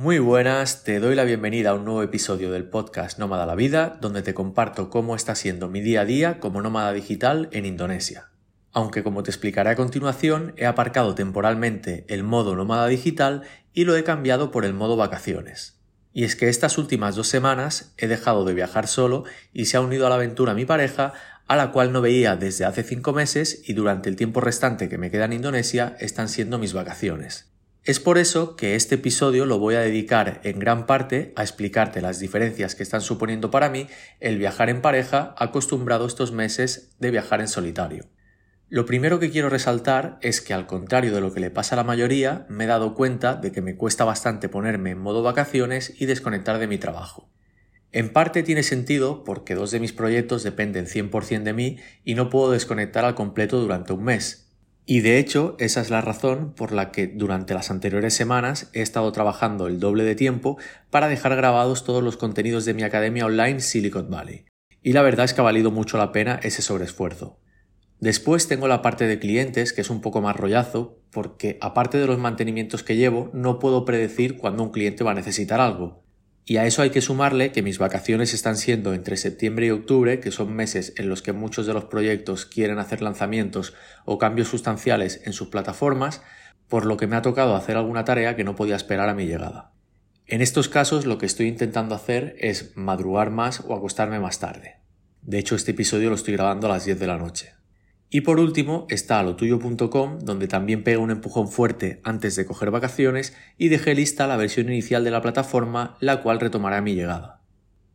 Muy buenas, te doy la bienvenida a un nuevo episodio del podcast Nómada la Vida, donde te comparto cómo está siendo mi día a día como nómada digital en Indonesia. Aunque como te explicaré a continuación, he aparcado temporalmente el modo nómada digital y lo he cambiado por el modo vacaciones. Y es que estas últimas dos semanas he dejado de viajar solo y se ha unido a la aventura mi pareja, a la cual no veía desde hace cinco meses y durante el tiempo restante que me queda en Indonesia están siendo mis vacaciones. Es por eso que este episodio lo voy a dedicar en gran parte a explicarte las diferencias que están suponiendo para mí el viajar en pareja acostumbrado estos meses de viajar en solitario. Lo primero que quiero resaltar es que al contrario de lo que le pasa a la mayoría, me he dado cuenta de que me cuesta bastante ponerme en modo vacaciones y desconectar de mi trabajo. En parte tiene sentido porque dos de mis proyectos dependen 100% de mí y no puedo desconectar al completo durante un mes, y de hecho, esa es la razón por la que durante las anteriores semanas he estado trabajando el doble de tiempo para dejar grabados todos los contenidos de mi academia online Silicon Valley. Y la verdad es que ha valido mucho la pena ese sobreesfuerzo. Después tengo la parte de clientes, que es un poco más rollazo, porque aparte de los mantenimientos que llevo, no puedo predecir cuándo un cliente va a necesitar algo. Y a eso hay que sumarle que mis vacaciones están siendo entre septiembre y octubre, que son meses en los que muchos de los proyectos quieren hacer lanzamientos o cambios sustanciales en sus plataformas, por lo que me ha tocado hacer alguna tarea que no podía esperar a mi llegada. En estos casos lo que estoy intentando hacer es madrugar más o acostarme más tarde. De hecho, este episodio lo estoy grabando a las 10 de la noche. Y por último está lotuyo.com, donde también pega un empujón fuerte antes de coger vacaciones y dejé lista la versión inicial de la plataforma, la cual retomará mi llegada.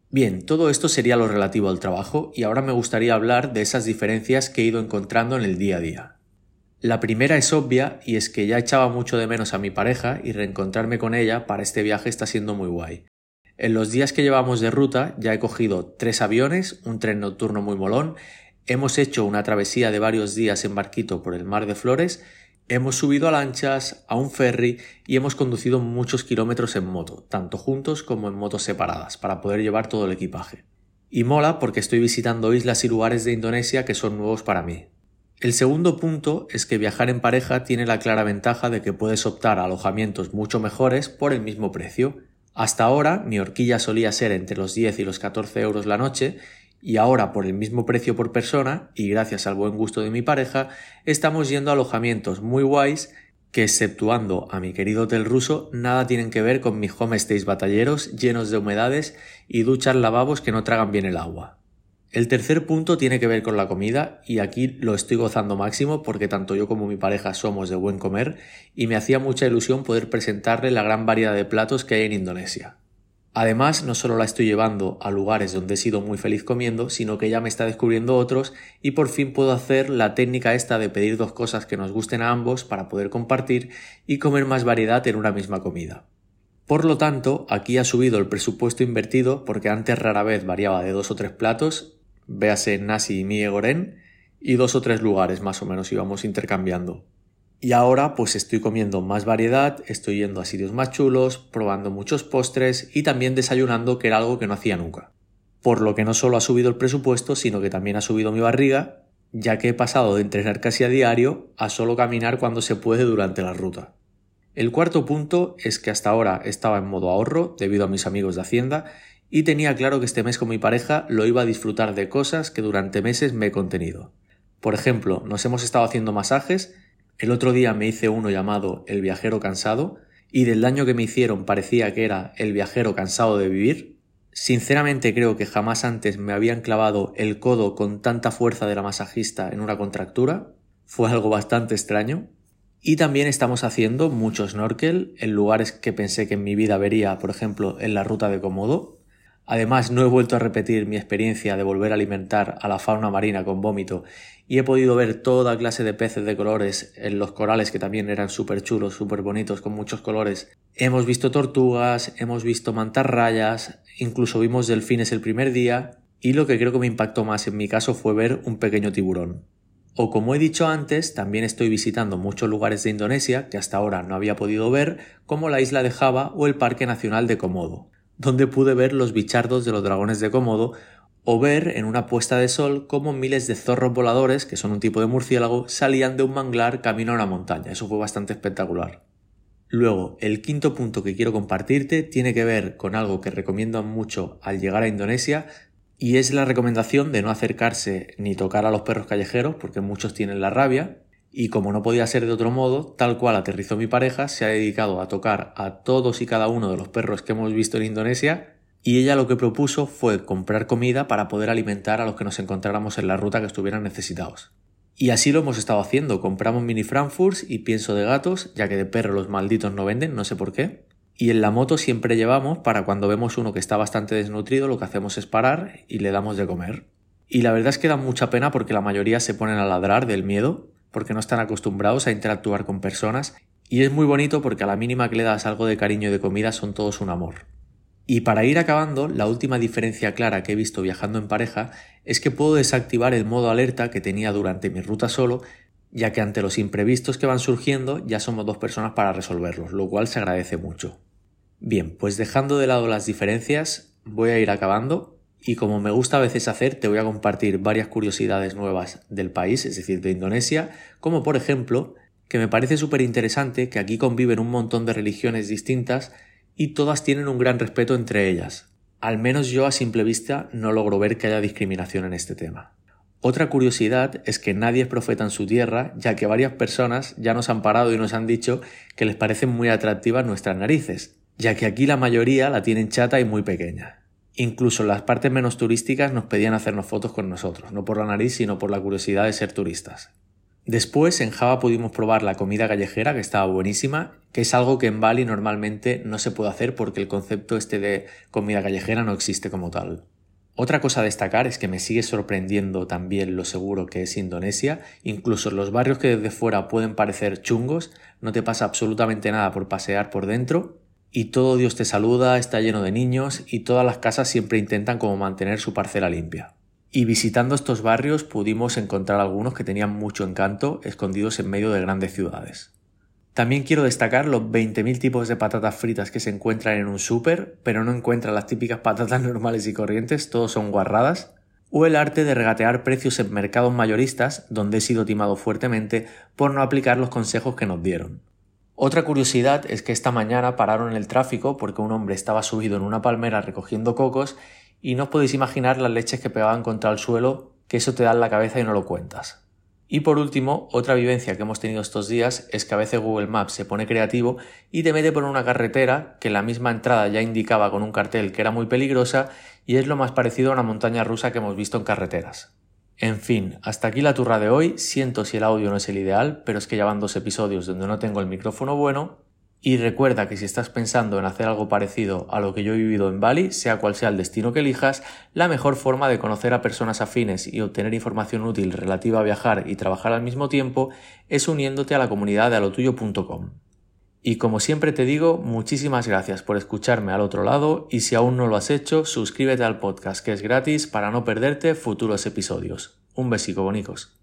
Bien, todo esto sería lo relativo al trabajo y ahora me gustaría hablar de esas diferencias que he ido encontrando en el día a día. La primera es obvia y es que ya echaba mucho de menos a mi pareja y reencontrarme con ella para este viaje está siendo muy guay. En los días que llevamos de ruta ya he cogido tres aviones, un tren nocturno muy molón Hemos hecho una travesía de varios días en barquito por el mar de Flores, hemos subido a lanchas, a un ferry y hemos conducido muchos kilómetros en moto, tanto juntos como en motos separadas, para poder llevar todo el equipaje. Y mola porque estoy visitando islas y lugares de Indonesia que son nuevos para mí. El segundo punto es que viajar en pareja tiene la clara ventaja de que puedes optar a alojamientos mucho mejores por el mismo precio. Hasta ahora mi horquilla solía ser entre los 10 y los 14 euros la noche y ahora por el mismo precio por persona y gracias al buen gusto de mi pareja estamos yendo a alojamientos muy guays que exceptuando a mi querido hotel ruso nada tienen que ver con mis homestays batalleros llenos de humedades y duchas lavabos que no tragan bien el agua. El tercer punto tiene que ver con la comida y aquí lo estoy gozando máximo porque tanto yo como mi pareja somos de buen comer y me hacía mucha ilusión poder presentarle la gran variedad de platos que hay en Indonesia. Además, no solo la estoy llevando a lugares donde he sido muy feliz comiendo, sino que ella me está descubriendo otros y por fin puedo hacer la técnica esta de pedir dos cosas que nos gusten a ambos para poder compartir y comer más variedad en una misma comida. Por lo tanto, aquí ha subido el presupuesto invertido porque antes rara vez variaba de dos o tres platos, véase nasi y mie goren, y dos o tres lugares más o menos íbamos intercambiando. Y ahora pues estoy comiendo más variedad, estoy yendo a sitios más chulos, probando muchos postres y también desayunando que era algo que no hacía nunca. Por lo que no solo ha subido el presupuesto, sino que también ha subido mi barriga, ya que he pasado de entrenar casi a diario a solo caminar cuando se puede durante la ruta. El cuarto punto es que hasta ahora estaba en modo ahorro debido a mis amigos de Hacienda y tenía claro que este mes con mi pareja lo iba a disfrutar de cosas que durante meses me he contenido. Por ejemplo, nos hemos estado haciendo masajes el otro día me hice uno llamado El viajero cansado y del daño que me hicieron parecía que era el viajero cansado de vivir. Sinceramente creo que jamás antes me habían clavado el codo con tanta fuerza de la masajista en una contractura. Fue algo bastante extraño. Y también estamos haciendo mucho snorkel en lugares que pensé que en mi vida vería, por ejemplo, en la ruta de Komodo. Además, no he vuelto a repetir mi experiencia de volver a alimentar a la fauna marina con vómito y he podido ver toda clase de peces de colores en los corales que también eran súper chulos, súper bonitos, con muchos colores. Hemos visto tortugas, hemos visto mantarrayas, incluso vimos delfines el primer día y lo que creo que me impactó más en mi caso fue ver un pequeño tiburón. O como he dicho antes, también estoy visitando muchos lugares de Indonesia que hasta ahora no había podido ver, como la isla de Java o el Parque Nacional de Komodo donde pude ver los bichardos de los dragones de Komodo o ver en una puesta de sol cómo miles de zorros voladores, que son un tipo de murciélago, salían de un manglar camino a una montaña. Eso fue bastante espectacular. Luego, el quinto punto que quiero compartirte tiene que ver con algo que recomiendo mucho al llegar a Indonesia y es la recomendación de no acercarse ni tocar a los perros callejeros porque muchos tienen la rabia y como no podía ser de otro modo, tal cual aterrizó mi pareja, se ha dedicado a tocar a todos y cada uno de los perros que hemos visto en Indonesia y ella lo que propuso fue comprar comida para poder alimentar a los que nos encontráramos en la ruta que estuvieran necesitados. Y así lo hemos estado haciendo, compramos mini frankfurts y pienso de gatos, ya que de perro los malditos no venden, no sé por qué. Y en la moto siempre llevamos para cuando vemos uno que está bastante desnutrido, lo que hacemos es parar y le damos de comer. Y la verdad es que da mucha pena porque la mayoría se ponen a ladrar del miedo, porque no están acostumbrados a interactuar con personas, y es muy bonito porque a la mínima que le das algo de cariño y de comida son todos un amor. Y para ir acabando, la última diferencia clara que he visto viajando en pareja es que puedo desactivar el modo alerta que tenía durante mi ruta solo, ya que ante los imprevistos que van surgiendo ya somos dos personas para resolverlos, lo cual se agradece mucho. Bien, pues dejando de lado las diferencias, voy a ir acabando y como me gusta a veces hacer, te voy a compartir varias curiosidades nuevas del país, es decir, de Indonesia, como por ejemplo, que me parece súper interesante que aquí conviven un montón de religiones distintas y todas tienen un gran respeto entre ellas. Al menos yo a simple vista no logro ver que haya discriminación en este tema. Otra curiosidad es que nadie es profeta en su tierra, ya que varias personas ya nos han parado y nos han dicho que les parecen muy atractivas nuestras narices, ya que aquí la mayoría la tienen chata y muy pequeña. Incluso las partes menos turísticas nos pedían hacernos fotos con nosotros, no por la nariz, sino por la curiosidad de ser turistas. Después en Java pudimos probar la comida callejera, que estaba buenísima, que es algo que en Bali normalmente no se puede hacer porque el concepto este de comida callejera no existe como tal. Otra cosa a destacar es que me sigue sorprendiendo también lo seguro que es Indonesia, incluso los barrios que desde fuera pueden parecer chungos, no te pasa absolutamente nada por pasear por dentro, y todo Dios te saluda, está lleno de niños, y todas las casas siempre intentan como mantener su parcela limpia. Y visitando estos barrios pudimos encontrar algunos que tenían mucho encanto escondidos en medio de grandes ciudades. También quiero destacar los 20.000 tipos de patatas fritas que se encuentran en un súper, pero no encuentran las típicas patatas normales y corrientes, todos son guarradas, o el arte de regatear precios en mercados mayoristas, donde he sido timado fuertemente por no aplicar los consejos que nos dieron. Otra curiosidad es que esta mañana pararon el tráfico porque un hombre estaba subido en una palmera recogiendo cocos y no os podéis imaginar las leches que pegaban contra el suelo, que eso te da en la cabeza y no lo cuentas. Y por último, otra vivencia que hemos tenido estos días es que a veces Google Maps se pone creativo y te mete por una carretera que la misma entrada ya indicaba con un cartel que era muy peligrosa y es lo más parecido a una montaña rusa que hemos visto en carreteras. En fin, hasta aquí la turra de hoy, siento si el audio no es el ideal, pero es que ya van dos episodios donde no tengo el micrófono bueno, y recuerda que si estás pensando en hacer algo parecido a lo que yo he vivido en Bali, sea cual sea el destino que elijas, la mejor forma de conocer a personas afines y obtener información útil relativa a viajar y trabajar al mismo tiempo es uniéndote a la comunidad de alotuyo.com. Y como siempre te digo, muchísimas gracias por escucharme al otro lado y si aún no lo has hecho, suscríbete al podcast que es gratis para no perderte futuros episodios. Un besico, bonicos.